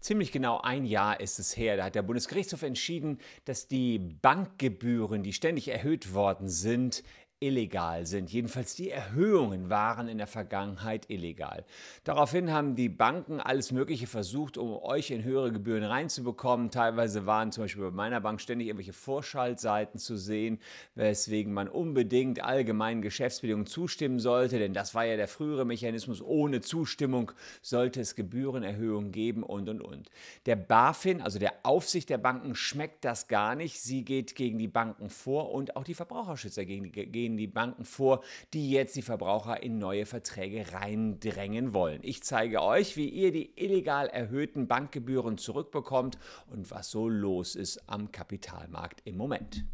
Ziemlich genau ein Jahr ist es her, da hat der Bundesgerichtshof entschieden, dass die Bankgebühren, die ständig erhöht worden sind, illegal sind. Jedenfalls die Erhöhungen waren in der Vergangenheit illegal. Daraufhin haben die Banken alles Mögliche versucht, um euch in höhere Gebühren reinzubekommen. Teilweise waren zum Beispiel bei meiner Bank ständig irgendwelche Vorschaltseiten zu sehen, weswegen man unbedingt allgemeinen Geschäftsbedingungen zustimmen sollte, denn das war ja der frühere Mechanismus. Ohne Zustimmung sollte es Gebührenerhöhungen geben und und und. Der BaFin, also der Aufsicht der Banken, schmeckt das gar nicht. Sie geht gegen die Banken vor und auch die Verbraucherschützer gegen die, gehen die Banken vor, die jetzt die Verbraucher in neue Verträge reindrängen wollen. Ich zeige euch, wie ihr die illegal erhöhten Bankgebühren zurückbekommt und was so los ist am Kapitalmarkt im Moment.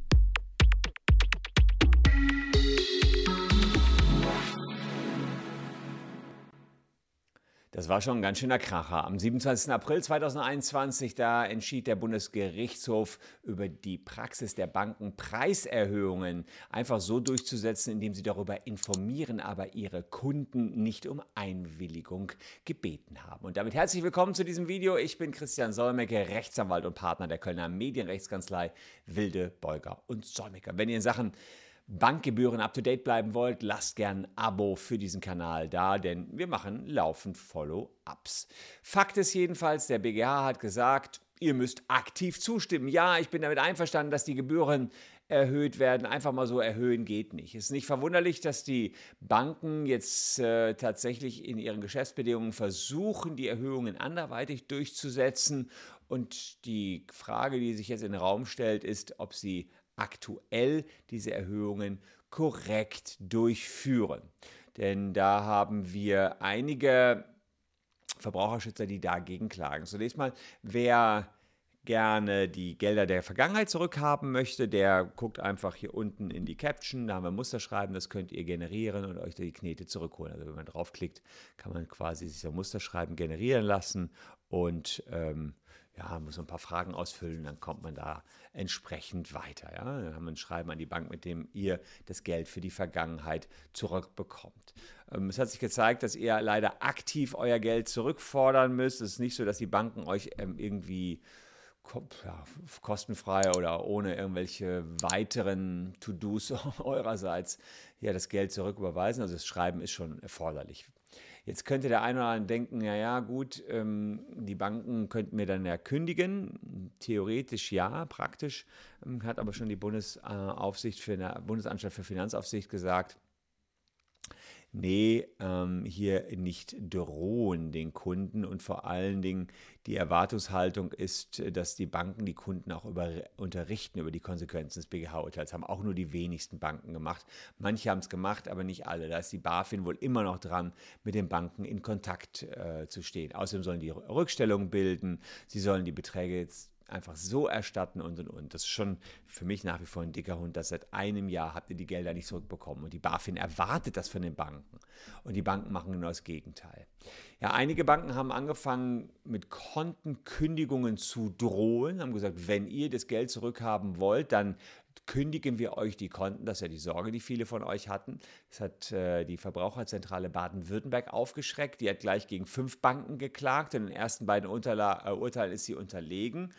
Das war schon ein ganz schöner Kracher. Am 27. April 2021, da entschied der Bundesgerichtshof über die Praxis der Banken, Preiserhöhungen einfach so durchzusetzen, indem sie darüber informieren, aber ihre Kunden nicht um Einwilligung gebeten haben. Und damit herzlich willkommen zu diesem Video. Ich bin Christian Solmecke, Rechtsanwalt und Partner der Kölner Medienrechtskanzlei Wilde, Beuger und Solmecke. Wenn ihr in Sachen Bankgebühren up-to-date bleiben wollt, lasst gern ein Abo für diesen Kanal da, denn wir machen laufend Follow-ups. Fakt ist jedenfalls, der BGH hat gesagt, ihr müsst aktiv zustimmen. Ja, ich bin damit einverstanden, dass die Gebühren erhöht werden. Einfach mal so erhöhen geht nicht. Es ist nicht verwunderlich, dass die Banken jetzt äh, tatsächlich in ihren Geschäftsbedingungen versuchen, die Erhöhungen anderweitig durchzusetzen. Und die Frage, die sich jetzt in den Raum stellt, ist, ob sie aktuell diese Erhöhungen korrekt durchführen. Denn da haben wir einige Verbraucherschützer, die dagegen klagen. Zunächst mal, wer gerne die Gelder der Vergangenheit zurückhaben möchte, der guckt einfach hier unten in die Caption, da haben wir Musterschreiben, das könnt ihr generieren und euch die Knete zurückholen. Also wenn man draufklickt, kann man quasi sich so Musterschreiben generieren lassen und ähm, ja, muss ein paar Fragen ausfüllen, dann kommt man da entsprechend weiter. Ja? Dann haben wir ein Schreiben an die Bank, mit dem ihr das Geld für die Vergangenheit zurückbekommt. Ähm, es hat sich gezeigt, dass ihr leider aktiv euer Geld zurückfordern müsst. Es ist nicht so, dass die Banken euch ähm, irgendwie ja, kostenfrei oder ohne irgendwelche weiteren To-Dos eurerseits ja, das Geld zurücküberweisen. Also das Schreiben ist schon erforderlich. Jetzt könnte der eine oder andere denken, ja, ja, gut, ähm, die Banken könnten mir dann ja kündigen. Theoretisch ja, praktisch ähm, hat aber schon die Bundesaufsicht für eine Bundesanstalt für Finanzaufsicht gesagt, nee, ähm, hier nicht drohen den Kunden und vor allen Dingen die Erwartungshaltung ist, dass die Banken die Kunden auch über, unterrichten über die Konsequenzen des BGH-Urteils. Haben auch nur die wenigsten Banken gemacht. Manche haben es gemacht, aber nicht alle. Da ist die BaFin wohl immer noch dran, mit den Banken in Kontakt äh, zu stehen. Außerdem sollen die Rückstellungen bilden, sie sollen die Beträge jetzt einfach so erstatten und und und. Das ist schon für mich nach wie vor ein dicker Hund, dass seit einem Jahr habt ihr die Gelder nicht zurückbekommen. Und die BaFin erwartet das von den Banken. Und die Banken machen genau das Gegenteil. Ja, einige Banken haben angefangen, mit Kontenkündigungen zu drohen, haben gesagt, wenn ihr das Geld zurückhaben wollt, dann kündigen wir euch die Konten. Das ist ja die Sorge, die viele von euch hatten. Das hat äh, die Verbraucherzentrale Baden-Württemberg aufgeschreckt. Die hat gleich gegen fünf Banken geklagt. In den ersten beiden Unterla äh, Urteilen ist sie unterlegen.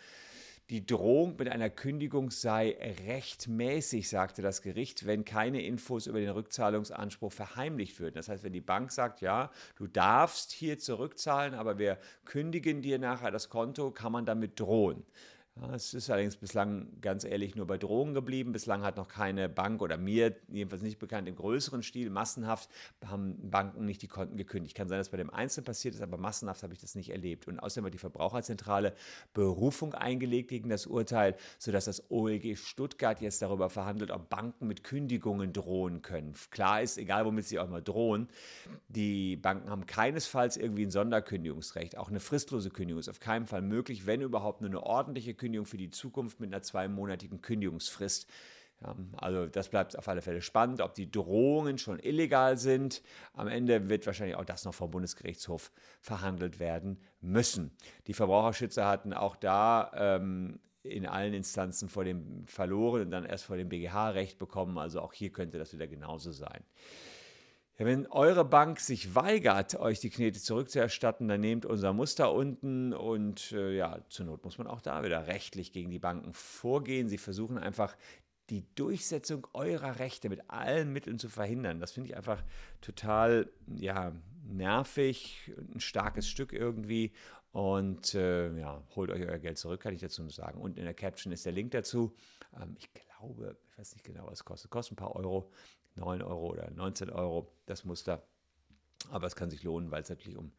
Die Drohung mit einer Kündigung sei rechtmäßig, sagte das Gericht, wenn keine Infos über den Rückzahlungsanspruch verheimlicht würden. Das heißt, wenn die Bank sagt, ja, du darfst hier zurückzahlen, aber wir kündigen dir nachher das Konto, kann man damit drohen. Ja, es ist allerdings bislang ganz ehrlich nur bei Drogen geblieben. Bislang hat noch keine Bank oder mir jedenfalls nicht bekannt im größeren Stil massenhaft haben Banken nicht die Konten gekündigt. Kann sein, dass bei dem Einzelnen passiert ist, aber massenhaft habe ich das nicht erlebt. Und außerdem hat die Verbraucherzentrale Berufung eingelegt gegen das Urteil, sodass das OLG Stuttgart jetzt darüber verhandelt, ob Banken mit Kündigungen drohen können. Klar ist, egal womit sie auch mal drohen, die Banken haben keinesfalls irgendwie ein Sonderkündigungsrecht. Auch eine fristlose Kündigung ist auf keinen Fall möglich, wenn überhaupt nur eine ordentliche Kündigung Ankündigung für die Zukunft mit einer zweimonatigen Kündigungsfrist. Ja, also das bleibt auf alle Fälle spannend, ob die Drohungen schon illegal sind. Am Ende wird wahrscheinlich auch das noch vom Bundesgerichtshof verhandelt werden müssen. Die Verbraucherschützer hatten auch da ähm, in allen Instanzen vor dem verloren und dann erst vor dem BGH Recht bekommen. Also auch hier könnte das wieder genauso sein. Ja, wenn eure Bank sich weigert, euch die Knete zurückzuerstatten, dann nehmt unser Muster unten und äh, ja, zur Not muss man auch da wieder rechtlich gegen die Banken vorgehen. Sie versuchen einfach die Durchsetzung eurer Rechte mit allen Mitteln zu verhindern. Das finde ich einfach total ja, nervig, ein starkes Stück irgendwie. Und äh, ja, holt euch euer Geld zurück, kann ich dazu nur sagen. Und in der Caption ist der Link dazu. Ähm, ich glaube, ich weiß nicht genau, was es kostet. Kostet ein paar Euro. 9 Euro oder 19 Euro das Muster. Aber es kann sich lohnen, weil es natürlich um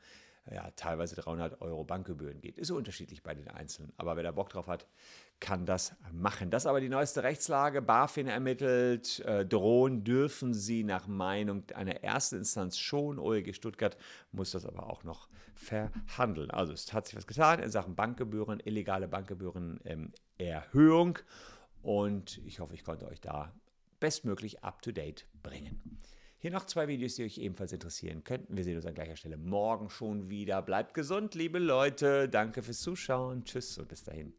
ja, teilweise 300 Euro Bankgebühren geht. Ist so unterschiedlich bei den Einzelnen. Aber wer da Bock drauf hat, kann das machen. Das ist aber die neueste Rechtslage. BaFin ermittelt, äh, drohen dürfen sie nach Meinung einer ersten Instanz schon. OLG Stuttgart muss das aber auch noch verhandeln. Also es hat sich was getan in Sachen Bankgebühren, illegale Bankgebühren ähm, Erhöhung. Und ich hoffe, ich konnte euch da bestmöglich up-to-date bringen. Hier noch zwei Videos, die euch ebenfalls interessieren könnten. Wir sehen uns an gleicher Stelle morgen schon wieder. Bleibt gesund, liebe Leute. Danke fürs Zuschauen. Tschüss und bis dahin.